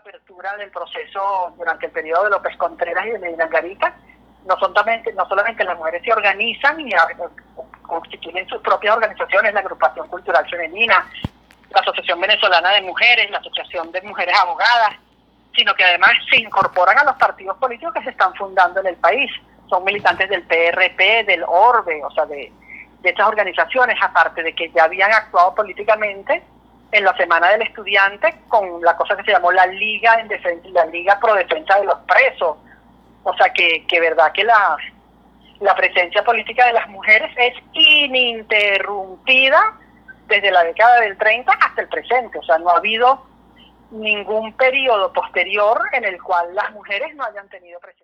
apertura del proceso durante el periodo de López Contreras y de Medina Garita. No, solamente, no solamente las mujeres se organizan y constituyen sus propias organizaciones, la Agrupación Cultural Femenina, la Asociación Venezolana de Mujeres, la Asociación de Mujeres Abogadas, sino que además se incorporan a los partidos políticos que se están fundando en el país. Son militantes del PRP, del ORBE, o sea, de, de estas organizaciones, aparte de que ya habían actuado políticamente en la Semana del Estudiante con la cosa que se llamó la Liga en defensa, la Liga Pro Defensa de los Presos. O sea que, que verdad que la, la presencia política de las mujeres es ininterrumpida desde la década del 30 hasta el presente. O sea, no ha habido ningún periodo posterior en el cual las mujeres no hayan tenido presencia.